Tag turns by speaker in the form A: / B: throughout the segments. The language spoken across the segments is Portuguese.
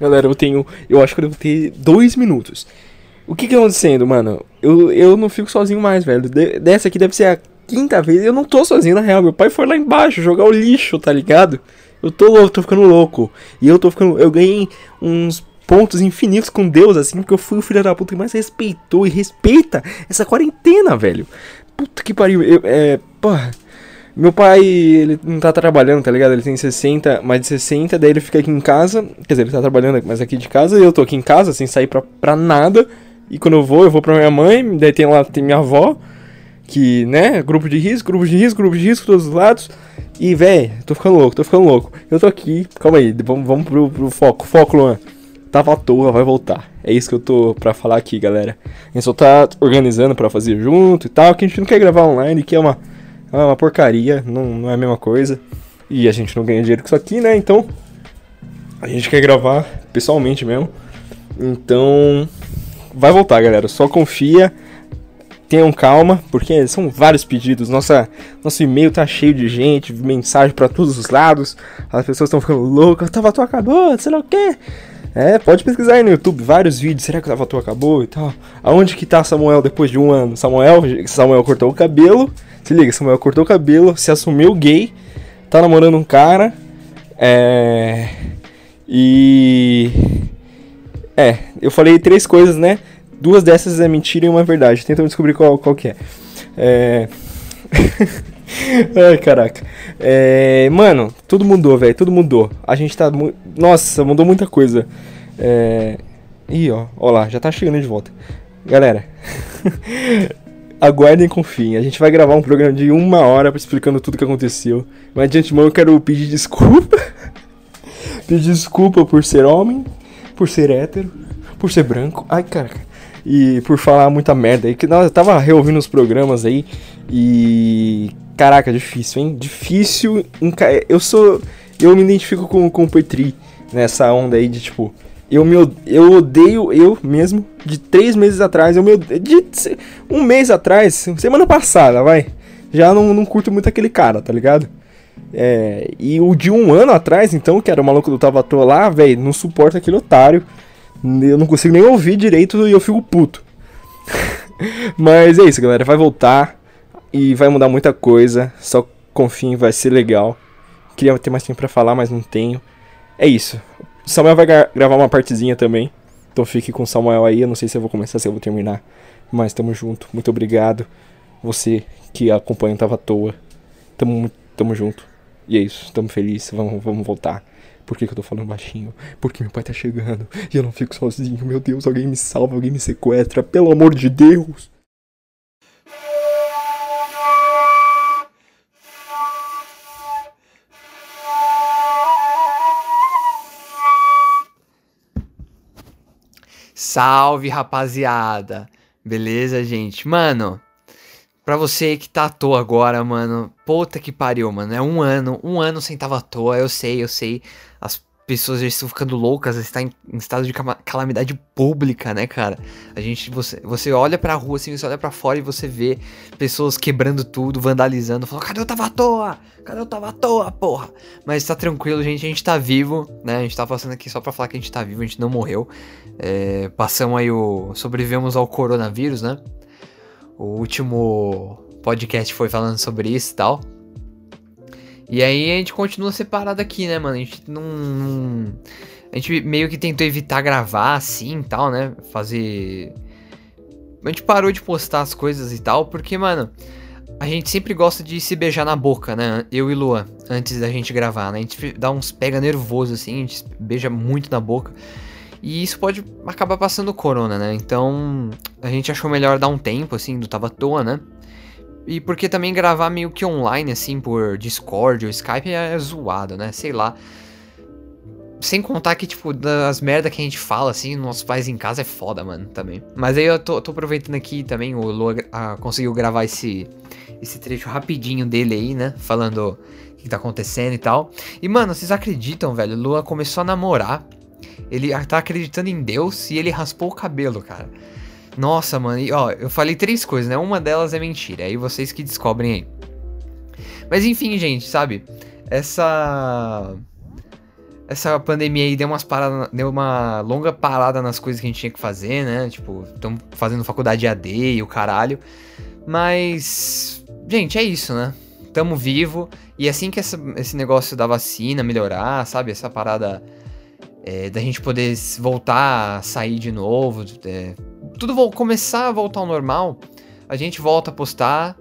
A: Galera, eu tenho. Eu acho que eu devo ter dois minutos. O que que tá acontecendo, mano? Eu, eu não fico sozinho mais, velho. De- dessa aqui deve ser a quinta vez. Eu não tô sozinho, na real. Meu pai foi lá embaixo jogar o lixo, tá ligado? Eu tô louco, tô ficando louco. E eu tô ficando. Eu ganhei uns pontos infinitos com Deus, assim, porque eu fui o filho da puta que mais respeitou e respeita essa quarentena, velho. Puta que pariu. Eu, é. Porra. Meu pai, ele não tá trabalhando, tá ligado? Ele tem 60, mais de 60, daí ele fica aqui em casa. Quer dizer, ele tá trabalhando, mas aqui de casa, e eu tô aqui em casa, sem sair pra, pra nada. E quando eu vou, eu vou pra minha mãe, daí tem lá, tem minha avó, que, né, grupo de risco, grupo de risco, grupo de risco, todos os lados. E, véi, tô ficando louco, tô ficando louco. Eu tô aqui, calma aí, vamos, vamos pro, pro foco. Foco, Luan. Tava à toa, vai voltar. É isso que eu tô pra falar aqui, galera. A gente só tá organizando pra fazer junto e tal, que a gente não quer gravar online, que é uma, é uma porcaria, não, não é a mesma coisa. E a gente não ganha dinheiro com isso aqui, né? Então, a gente quer gravar pessoalmente mesmo. Então, vai voltar, galera. Só confia. Tenham calma, porque são vários pedidos. Nossa, nosso e-mail tá cheio de gente, mensagem pra todos os lados. As pessoas estão ficando loucas. Tava tu acabou, sei lá o quê. É, pode pesquisar aí no YouTube vários vídeos. Será que o Tava tu acabou e tal? Aonde que tá Samuel depois de um ano? Samuel, Samuel cortou o cabelo. Se liga, Samuel cortou o cabelo, se assumiu gay, tá namorando um cara. É. E. É, eu falei três coisas, né? Duas dessas é mentira e uma é verdade. Tenta descobrir qual, qual que é. É. Ai, caraca. É, mano, tudo mudou, velho. Tudo mudou. A gente tá. mu- Nossa, mudou muita coisa. É. Ih, ó. Ó lá, já tá chegando de volta. Galera. Aguardem e confiem. A gente vai gravar um programa de uma hora explicando tudo que aconteceu. Mas de antemão eu quero pedir desculpa. pedir desculpa por ser homem, por ser hétero, por ser branco. Ai, caraca. E por falar muita merda aí. Que eu tava reouvindo os programas aí. E. Caraca, difícil, hein? Difícil. Eu sou. Eu me identifico com, com o Petri nessa onda aí de tipo. Eu, me, eu odeio eu mesmo. De três meses atrás, eu me odeio. De um mês atrás, semana passada, vai. Já não, não curto muito aquele cara, tá ligado? É, e o de um ano atrás, então, que era o maluco do Tava lá, velho, não suporta aquele otário. Eu não consigo nem ouvir direito e eu fico puto. Mas é isso, galera. Vai voltar e vai mudar muita coisa. Só confiem, vai ser legal. Queria ter mais tempo pra falar, mas não tenho. É isso. Samuel vai gra- gravar uma partezinha também. Então fique com o Samuel aí. Eu não sei se eu vou começar, se eu vou terminar. Mas tamo junto. Muito obrigado. Você que acompanha Tava à Toa. Tamo, tamo junto. E é isso. Tamo feliz. Vamos, vamos voltar. Por que, que eu tô falando baixinho? Porque meu pai tá chegando. E eu não fico sozinho. Meu Deus, alguém me salva, alguém me sequestra. Pelo amor de Deus.
B: Salve, rapaziada. Beleza, gente? Mano, pra você que tá à toa agora, mano, puta que pariu, mano. É um ano, um ano sem tava à toa, eu sei, eu sei. As pessoas já estão ficando loucas, está em, em estado de calamidade pública, né, cara? A gente, você, você olha pra rua, assim, você olha pra fora e você vê pessoas quebrando tudo, vandalizando, falando, cadê eu tava à toa? Cadê eu tava à toa, porra? Mas tá tranquilo, gente, a gente tá vivo, né? A gente tá passando aqui só pra falar que a gente tá vivo, a gente não morreu. É, passamos aí o. Sobrevivemos ao coronavírus, né? O último podcast foi falando sobre isso e tal. E aí a gente continua separado aqui, né, mano? A gente não. A gente meio que tentou evitar gravar assim e tal, né? Fazer. A gente parou de postar as coisas e tal, porque, mano, a gente sempre gosta de se beijar na boca, né? Eu e Luan, antes da gente gravar, né? A gente dá uns pega nervoso assim, a gente beija muito na boca. E isso pode acabar passando corona, né? Então a gente achou melhor dar um tempo, assim, do tava à toa, né? E porque também gravar meio que online, assim, por Discord ou Skype é zoado, né? Sei lá. Sem contar que, tipo, das merda que a gente fala, assim, nossos pais em casa é foda, mano, também. Mas aí eu tô, tô aproveitando aqui também, o Lua ah, conseguiu gravar esse, esse trecho rapidinho dele aí, né? Falando o que tá acontecendo e tal. E, mano, vocês acreditam, velho? Lua começou a namorar. Ele tá acreditando em Deus e ele raspou o cabelo, cara. Nossa, mano, e, ó, eu falei três coisas, né? Uma delas é mentira, aí vocês que descobrem aí. Mas enfim, gente, sabe? essa essa pandemia aí deu umas paradas, deu uma longa parada nas coisas que a gente tinha que fazer, né? Tipo, estamos fazendo faculdade AD e o caralho. Mas, gente, é isso, né? Tamo vivo. E assim que essa, esse negócio da vacina melhorar, sabe? Essa parada é, da gente poder voltar a sair de novo, é, tudo começar a voltar ao normal, a gente volta a postar,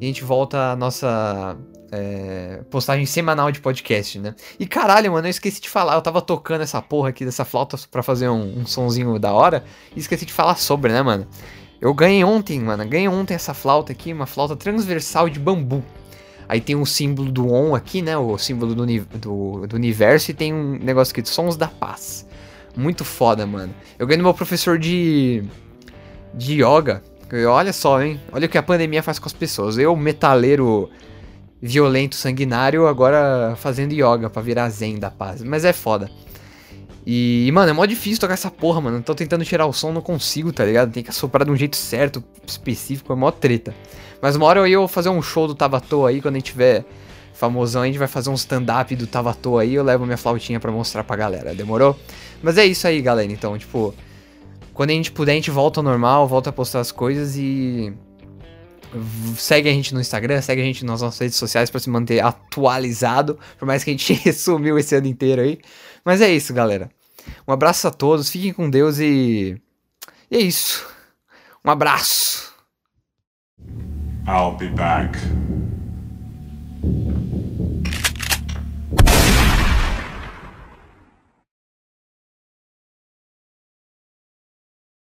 B: a gente volta a nossa é, postagem semanal de podcast, né? E caralho, mano, eu esqueci de falar. Eu tava tocando essa porra aqui dessa flauta pra fazer um, um sonzinho da hora. E esqueci de falar sobre, né, mano? Eu ganhei ontem, mano. Ganhei ontem essa flauta aqui, uma flauta transversal de bambu. Aí tem um símbolo do On aqui, né? O símbolo do, do, do universo. E tem um negócio aqui de Sons da Paz. Muito foda, mano. Eu ganhei do meu professor de. De yoga. Olha só, hein? Olha o que a pandemia faz com as pessoas. Eu, metaleiro violento, sanguinário, agora fazendo yoga pra virar zen da paz. Mas é foda. E, mano, é mó difícil tocar essa porra, mano. Tô tentando tirar o som, não consigo, tá ligado? Tem que assoprar de um jeito certo, específico, é mó treta. Mas uma hora eu ia fazer um show do Tavatô aí, quando a gente tiver famosão, a gente vai fazer um stand-up do Tavatô aí, eu levo minha flautinha pra mostrar pra galera, demorou? Mas é isso aí, galera, então, tipo... Quando a gente puder, a gente volta ao normal, volta a postar as coisas e segue a gente no Instagram, segue a gente nas nossas redes sociais para se manter atualizado, por mais que a gente sumiu esse ano inteiro aí. Mas é isso, galera. Um abraço a todos, fiquem com Deus e. E é isso. Um abraço. I'll be back.